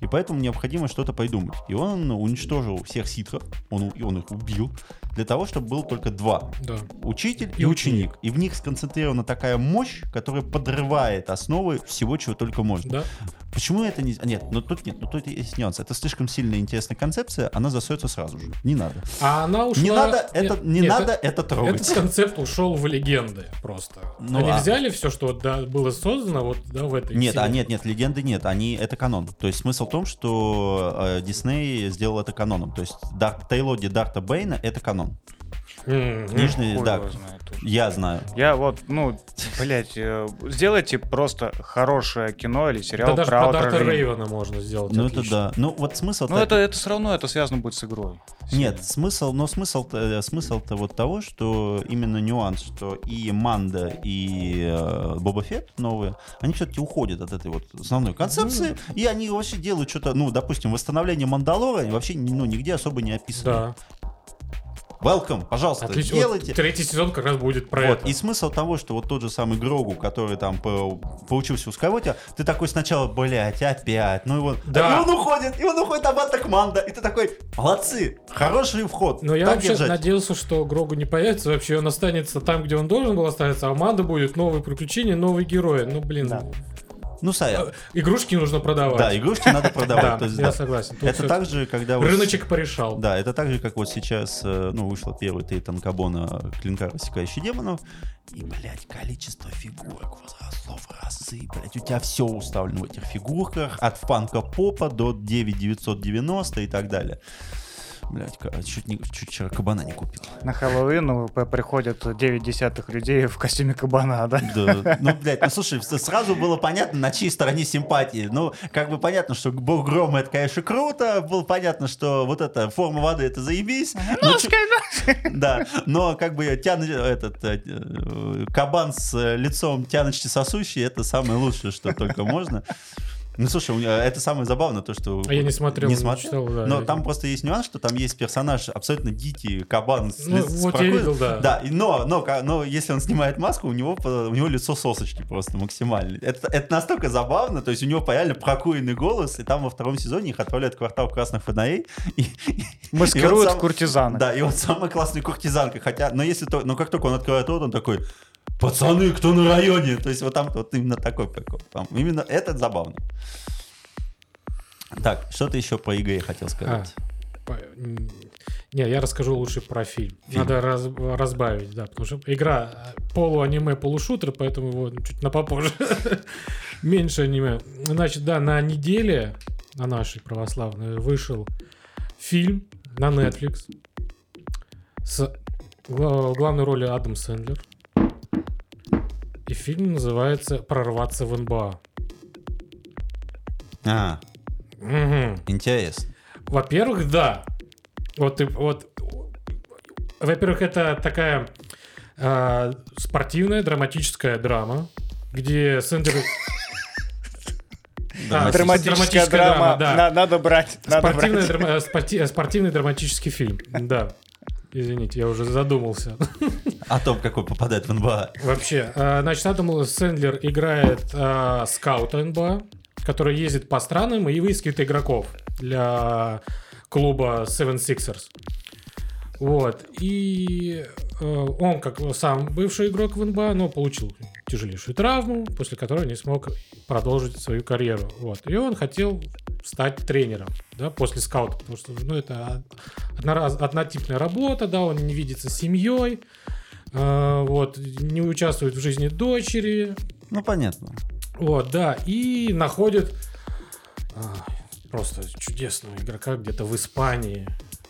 И поэтому необходимо что-то придумать. И он уничтожил всех ситхов, он, он их убил, для того, чтобы было только два Да. учитель и, И ученик. И в них сконцентрирована такая мощь, которая подрывает основы всего, чего только можно. Да. Почему это не... Нет, ну тут нет, ну тут есть нюанс. Это слишком сильная интересная концепция, она засуется сразу же. Не надо. А она ушла... Не надо это, Нет, не нет, надо это трогать. Этот концепт ушел в легенды просто. Ну, Они а- взяли все, что да, было создано вот да, в этой Нет, а вселенной. нет, нет, легенды нет, они это канон. То есть смысл в том, что э, Дисней сделал это каноном. То есть Дарк, трилогия Дарта Бейна это канон. М. Нижний, да, я знаю. Я вот, ну, блять, сделайте просто хорошее кино или сериал Да даже про про Outer Дарта Rim. Рейвена можно сделать Ну это отлично. да. Ну вот смысл Ну, это, это все равно это связано будет с игрой. Нет, смысл, но смысл, смысл-то вот того, что именно нюанс, что и Манда, и э, Боба Фетт новые, они все-таки уходят от этой вот основной концепции, и они вообще делают что-то, ну, допустим, восстановление Мандалора вообще ну, нигде особо не описано. Да. Welcome, пожалуйста, Отлично. делайте. Вот третий сезон как раз будет про Вот, это. и смысл того, что вот тот же самый Грогу, который там по- получился у Скайвотера, ты такой сначала, блядь, опять, ну и вот, Да. и он уходит, и он уходит обратно к Манда, и ты такой, молодцы, хороший вход, Но я вообще держать. надеялся, что Грогу не появится, вообще он останется там, где он должен был остаться, а Аманда будет новые приключения, новые герои. Ну, блин, Да. Ну, Сая, игрушки нужно продавать. Да, игрушки надо продавать. Да, я согласен. Это так же, когда... Рыночек порешал. Да, это так же, как вот сейчас, э, ну, вышло первый три танкобона клинка, рассекающий демонов, и, блядь, количество фигурок возросло в разы, блядь, у тебя все уставлено в этих фигурках, от фанка попа до 9990 и так далее. Блядь, ка- чуть, не, чуть вчера кабана не купил. На Хэллоуин ну, приходят 9 десятых людей в костюме кабана, да? Да, ну, блядь, ну слушай, сразу было понятно, на чьей стороне симпатии. Ну, как бы понятно, что бог грома это, конечно, круто. Было понятно, что вот эта форма воды это заебись. Ну, чё- Да, но как бы тян... этот э, э, кабан с э, лицом тяночки сосущий, это самое лучшее, что только можно. Ну, слушай, это самое забавное, то, что... А я не смотрел, Не смотрел? читал, да. Но там просто есть нюанс, что там есть персонаж абсолютно дикий, кабан. с Ну, ли- с вот я прокурен- видел, да. Да, и- но, но, но если он снимает маску, у него, у него лицо сосочки просто максимально. Это, это настолько забавно, то есть у него реально прокуренный голос, и там во втором сезоне их отправляют в квартал красных фонарей. И, и Маскируют вот сам- куртизаны. Да, и вот самая классная куртизанка. Хотя, но если то, но как только он открывает рот, он такой, пацаны, кто на районе? То есть вот там вот именно такой прикол. Там именно это забавно. Так, что ты еще по игре хотел сказать? По- м, Не, я расскажу лучше про фильм. Фильм. Надо раз- разбавить, да, потому что игра э, полуаниме, полушутер, поэтому его чуть на попозже. Меньше аниме. Значит, да, на неделе, на нашей православной, вышел фильм на Netflix с в главной роли Адам Сэндлер. И фильм называется «Прорваться в НБА». А, Мгм. интересно. Во-первых, да. Вот, вот, во-первых, это такая а, спортивная драматическая драма, где Сэндер... А, Драматическая. Драматическая драма. да. На- Надо брать. Надо Спортивная брать. драма- спорти- спортивный драматический фильм, да. Извините, я уже задумался. О том, какой попадает в НБА. Вообще, а, значит, Адам Сэндлер играет а, скаута НБА, который ездит по странам и выискивает игроков для клуба Seven Sixers. Вот. И э, он, как сам бывший игрок в НБА, но получил тяжелейшую травму, после которой не смог продолжить свою карьеру. Вот. И он хотел стать тренером, да, после скаута, потому что, ну, это однораз- однотипная работа, да, он не видится с семьей, э, вот, не участвует в жизни дочери, Ну, понятно. вот, да, и находит а, просто чудесного игрока где-то в Испании.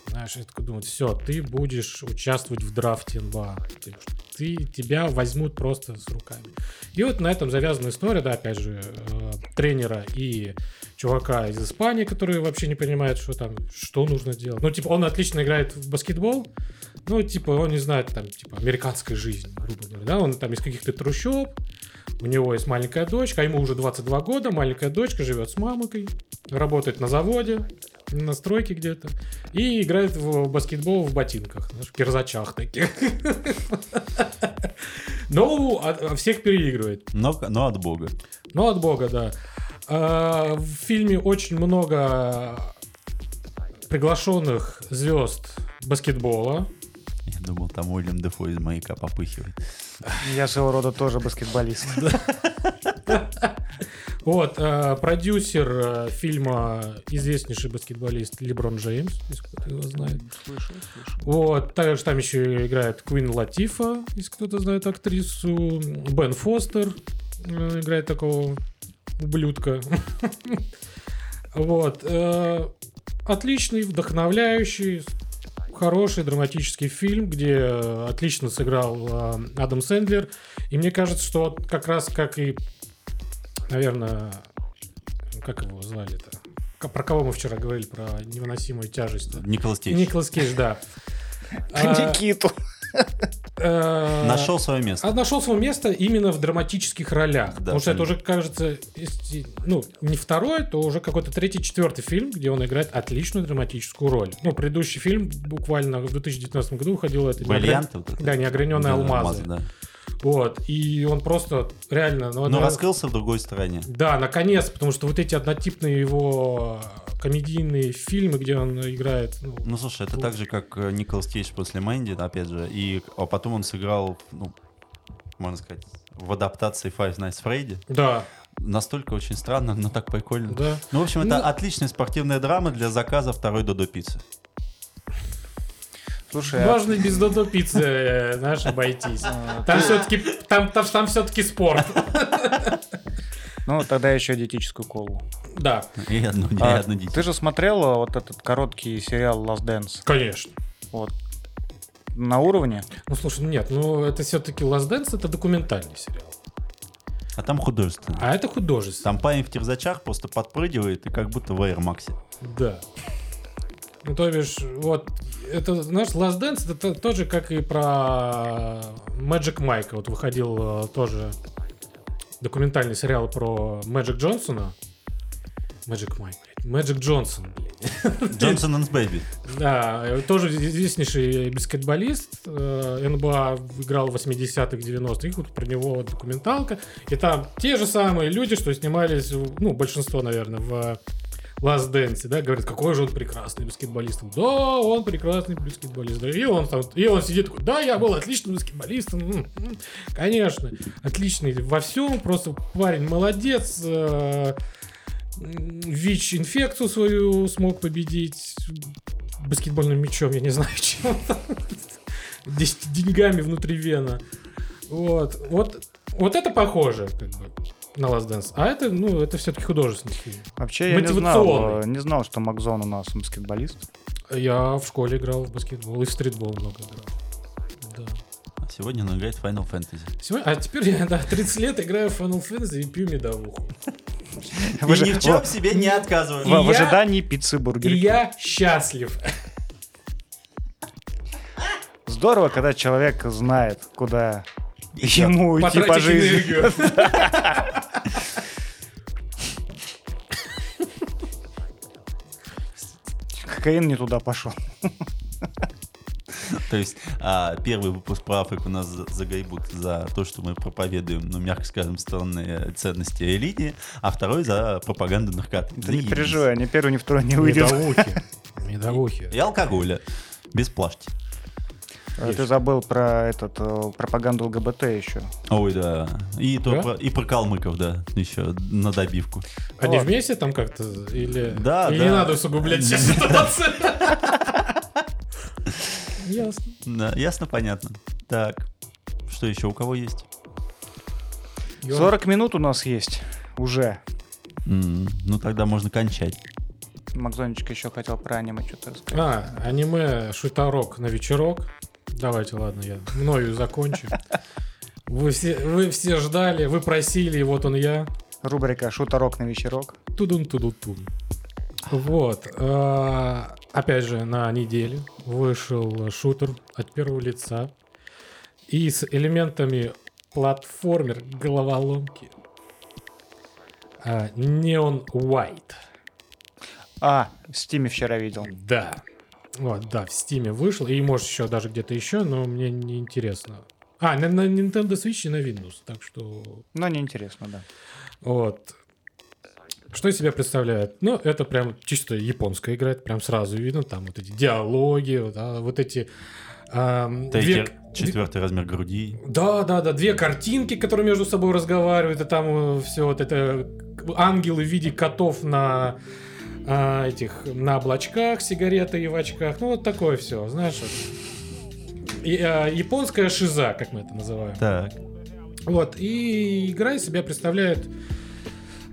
Знаешь, я такой думаю, все, ты будешь участвовать в драфте НБА. Ты, ты- тебя возьмут просто с руками. И вот на этом завязана история, да, опять же, э, тренера и чувака из Испании, который вообще не понимает, что там, что нужно делать. Ну, типа, он отлично играет в баскетбол, ну, типа, он не знает, там, типа, американской жизни, грубо говоря, да, он там из каких-то трущоб, у него есть маленькая дочка, а ему уже 22 года, маленькая дочка живет с мамой, работает на заводе, на стройке где-то, и играет в баскетбол в ботинках, в кирзачах таких. Но от- всех переигрывает. Но, но от бога. Ну, от бога, да. А, В фильме очень много приглашенных звезд баскетбола. Думал, там Уильям Дефо из маяка попыхивает. Я своего рода тоже баскетболист. Вот, э, продюсер э, фильма известнейший баскетболист Леброн Джеймс, если кто-то его знает. Слышал, слышал. Вот, также там еще играет Куин Латифа, если кто-то знает актрису. Бен Фостер э, играет такого ублюдка. Вот. Отличный, вдохновляющий, хороший драматический фильм, где э, отлично сыграл э, Адам Сэндлер. И мне кажется, что вот как раз как и, наверное, как его звали-то? Про кого мы вчера говорили? Про невыносимую тяжесть. Николас Кейдж. Николас Кейдж, да. Никиту. Э, Нашел свое место. а нашел свое место именно в драматических ролях. Да, потому что это уже, кажется, ну, не второй, то уже какой-то третий, четвертый фильм, где он играет отличную драматическую роль. Ну, предыдущий фильм буквально в 2019 году выходил. Это это. Да, неограненные алмазы. Вот. И он просто реально... Ну, Но раскрылся в другой стороне. Да, наконец, потому что вот эти однотипные его комедийные фильмы, где он играет... ну, Ну, слушай, это так же, как э, Николас Кейдж после Мэнди, опять же, и а потом он сыграл, ну, можно сказать, в адаптации Five Nights Freddy. да, Настолько очень странно, но так прикольно. да. Ну, в общем, это Ну- отличная спортивная драма для заказа второй Додо пиццы. Слушай, а- Можно и без Додо пиццы, э, знаешь, обойтись. а, Там все-таки там, там, там все-таки спорт. ну тогда еще диетическую колу. Да, И одну, и А, одну. Ты же смотрела вот этот короткий сериал Last Dance? конечно. Вот. На уровне? Ну слушай, ну нет, ну это все-таки Last Dance это документальный сериал. А там художественно. А это художественный. Там парень в терзачах просто подпрыгивает и как будто в Air Max. Да. Ну, то бишь, вот, это, знаешь, Last Dance, это то- тоже как и про Magic Mike. Вот выходил э, тоже документальный сериал про Мэджик Джонсона. Magic Mike, блядь. Мэджик Джонсон, блядь. Джонсон and Бэйби. Да, э, тоже известнейший баскетболист. э, НБА играл в 80-х, 90-х. Вот про него документалка. И там те же самые люди, что снимались, ну, большинство, наверное, в Last Dance, да, говорят, какой же он прекрасный баскетболист. Да, он прекрасный баскетболист. Да, И он там, и он сидит такой, да, я был отличным баскетболистом. Конечно, отличный во всем, просто парень молодец. э, ВИЧ-инфекцию свою смог победить баскетбольным мячом, я не знаю, чем деньгами внутри вена. Вот, вот, вот это похоже, как бы, на Last Dance. А это, ну, это все-таки художественный фильм. Вообще я не знал, э, не знал, что Макзон у нас баскетболист. Я в школе играл в баскетбол и в стритбол много играл. Да. А Сегодня он играет в Final Fantasy. Сегодня- а теперь я, да, 30 лет играю в Final Fantasy и пью медовуху. Вы И же- ни в чем себе не отказываю. в, ожидании пиццы бургер. И я счастлив. Здорово, когда человек знает, куда ему уйти по жизни. Кокаин не туда пошел. То есть а, первый выпуск про Африку нас за- загребут за то, что мы проповедуем, ну, мягко скажем, странные ценности религии, а второй за пропаганду наркотиков. Да не переживай, ни первый, ни второй не выйдет. Медовухи. Медовухи. И алкоголя. Без плашки. Э, Ты забыл про этот э, пропаганду ЛГБТ еще. Ой, да. И, то Да? про- и про калмыков, да, еще на добивку. Они Ладно. вместе там как-то? Или, Да, или да. не надо усугублять все ситуации? Ясно. Да, ясно, понятно. Так, что еще у кого есть? 40 минут у нас есть уже. Ну, тогда можно кончать. Макзонечка еще хотел про аниме что-то рассказать. А, аниме шуторок на вечерок. Давайте, ладно, я мною закончу. Вы все, вы все ждали, вы просили, и вот он я. Рубрика «Шуторок на вечерок». Тудун тудун тун. Вот. а, Опять же, на неделе вышел шутер от первого лица. И с элементами платформер головоломки. А, Neon White. А, в Стиме вчера видел. Да. Вот, да, в Стиме вышел. И может еще даже где-то еще, но мне не интересно. А, на, на Nintendo Switch и на Windows. Так что Но неинтересно, да. Вот. Что из себя представляет? Ну, это прям чисто японская игра, это прям сразу видно, там вот эти диалоги, вот, а, вот эти... ам, две- четвертый размер груди. Да, да, да, две картинки, которые между собой разговаривают, и там все вот это ангелы в виде котов на а, этих на облачках, сигареты и в очках, ну вот такое все, знаешь. вот. И, а, японская шиза, как мы это называем. Так. Вот, и игра из себя представляет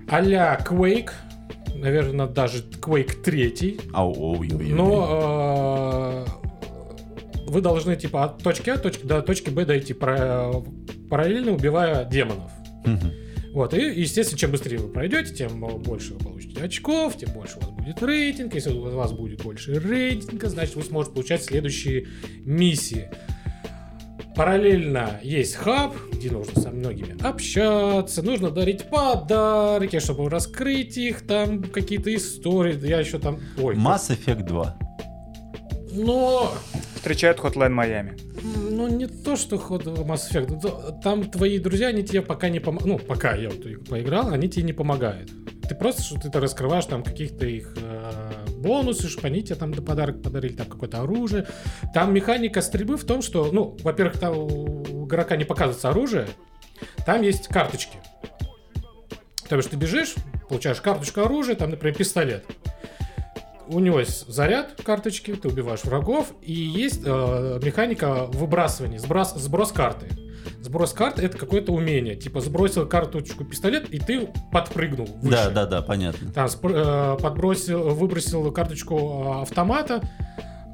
а-ля Quake, наверное, даже Quake 3, Ау, ой, ой, ой. но э, вы должны типа от точки А точки, до точки Б дойти, пара- параллельно убивая демонов. Мгм. Вот, и, естественно, чем быстрее вы пройдете, тем больше вы получите очков, тем больше у вас будет рейтинг. Если у вас будет больше рейтинга, значит, вы сможете получать следующие миссии. Параллельно есть хаб, где нужно со многими общаться, нужно дарить подарки, чтобы раскрыть их, там какие-то истории. Я еще там... Ой, Mass Effect 2. но Встречают Hotline Miami. ну, не то, что ход Mass Effect. Ну, Там твои друзья, они тебе пока не помогают. Ну, пока я вот поиграл, они тебе не помогают. Ты просто что ты раскрываешь там каких-то их э, бонусы, чтобы они тебе там подарок подарили, там какое-то оружие. Там механика стрельбы в том, что, ну, во-первых, там у игрока не показывается оружие, там есть карточки. То есть ты бежишь, получаешь карточку оружия, там, например, пистолет. У него есть заряд карточки, ты убиваешь врагов, и есть э, механика выбрасывания, сброс, сброс карты. Сброс карты это какое-то умение. Типа сбросил карточку пистолет, и ты подпрыгнул выше. Да, да, да, понятно. Там спр- э, подбросил, выбросил карточку э, автомата,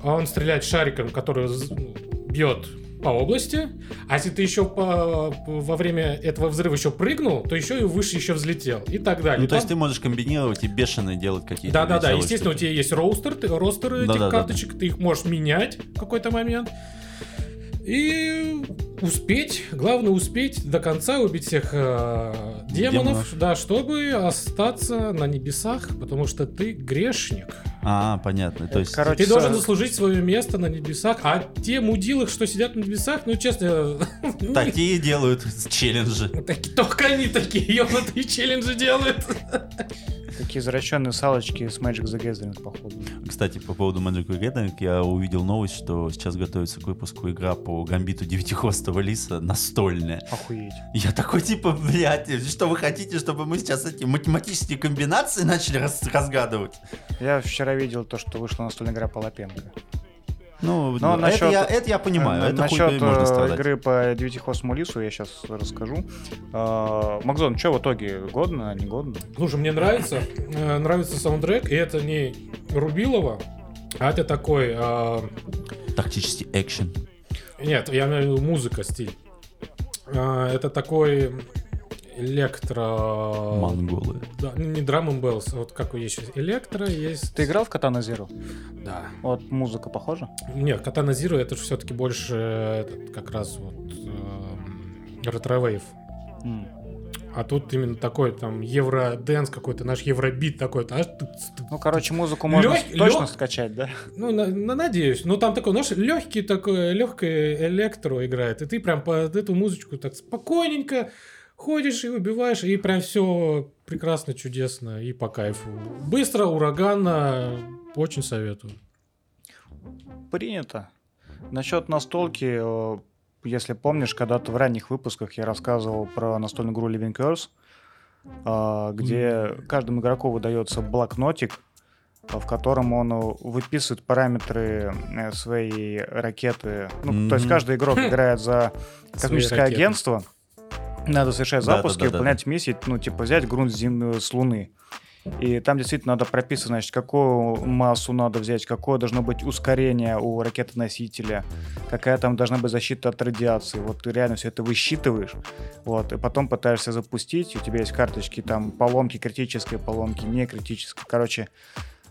а он стреляет шариком, который бьет по области. А если ты еще по- во время этого взрыва еще прыгнул, то еще и выше еще взлетел. И так далее. Ну, то есть Там- ты можешь комбинировать и бешеные делать какие-то да, да, да. веселые Естественно, у тебя есть роустер, ты, ростер этих Да-да-да-да. карточек, ты их можешь менять в какой-то момент. И успеть, главное успеть до конца убить всех э, демонов, Демонов. да, чтобы остаться на небесах, потому что ты грешник. А, понятно. То есть, короче, Ты должен со- заслужить свое место на небесах, а те мудилы, что сидят на небесах, ну честно, такие делают челленджи. только они такие ебанутые челленджи делают. Такие извращенные салочки с Magic the Gathering, походу. Кстати, по поводу Magic the Gathering, я увидел новость, что сейчас готовится к выпуску игра по гамбиту девятихвостого лиса настольная. Охуеть. Я такой, типа, блядь, что вы хотите, чтобы мы сейчас эти математические комбинации начали рас- разгадывать? Я вчера видел то, что вышла настольная игра по Лапенко. Ну, Но это, насчет- я, это я понимаю, это Насчет можно э, страдать. игры по девятихвостому лису я сейчас расскажу. Э, Макзон, что в итоге? Годно, не годно? Слушай, мне нравится, э, нравится саундтрек, и это не Рубилова, а это такой, э, Тактический экшен. нет, я имею в виду музыка, стиль. Э, это такой электро... Монголы. Да, ну, не drum'n'bass, вот как есть сейчас электро, есть... Ты играл в Katana Zero? Да. Вот музыка похожа? Нет, Katana Zero это же все-таки больше э, этот, как раз вот эм, ретро-вейв. М. А тут именно такой там евро-дэнс какой-то, наш евробит такой. аж. Ну, короче, музыку можно Лёг- точно лёг- скачать, да? Ну, на- на- надеюсь. Ну, там такой, знаешь, легкий такой, легкое электро играет. И ты прям под эту музычку так спокойненько ходишь и убиваешь, и прям все прекрасно, чудесно и по кайфу. Быстро, ураганно, очень советую. Принято. Насчет настолки, э, если помнишь, когда-то в ранних выпусках я рассказывал про настольную игру Living Curse, э, где каждому игроку выдается блокнотик, в котором он выписывает параметры э, своей ракеты. Ну, то есть каждый игрок играет за космическое ракеты. Надо совершать Да, да, запуски, да, да, выполнять миссии, ну, типа взять грунт с, Земли- с Луны. И там действительно надо прописать, значит, какую массу надо взять, какое должно быть ускорение у ракетоносителя, какая там должна быть защита от радиации. Вот ты реально все это высчитываешь, вот, и потом пытаешься запустить, у тебя есть карточки, там, поломки, критические поломки, не критические. Короче,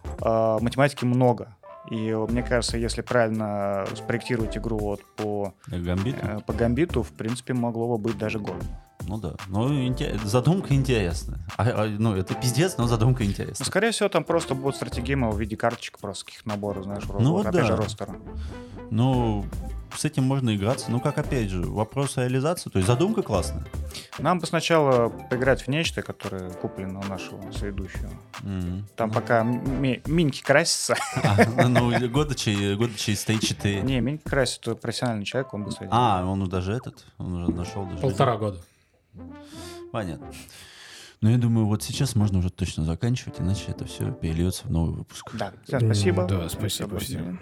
э, математики много. И э, мне кажется, если правильно спроектировать игру вот по, Гамбит? э, по гамбиту, в принципе, могло бы быть даже год. Ну да. Ну, инте- задумка интересная. А- а, ну, это пиздец, но задумка Ну, интересная. скорее всего, там просто будут стратегемы в виде карточек, просто каких наборов, знаешь, Ну вот опять да. же, ростера. Ну, с этим можно играться. Ну, как опять же, вопрос реализации. То есть задумка классная. Нам бы сначала поиграть в нечто, которое куплено у нашего соведущего. М. Там Ну, пока ми- Миньки красится. а, ну, года через, года через 3-4. Не, Миньки красит, это профессиональный человек, он делает. А, он даже этот, он уже нашел даже. Полтора года. Понятно. Ну, я думаю, вот сейчас можно уже точно заканчивать, иначе это все перельется в новый выпуск. Да, всем спасибо. Да, спасибо всем.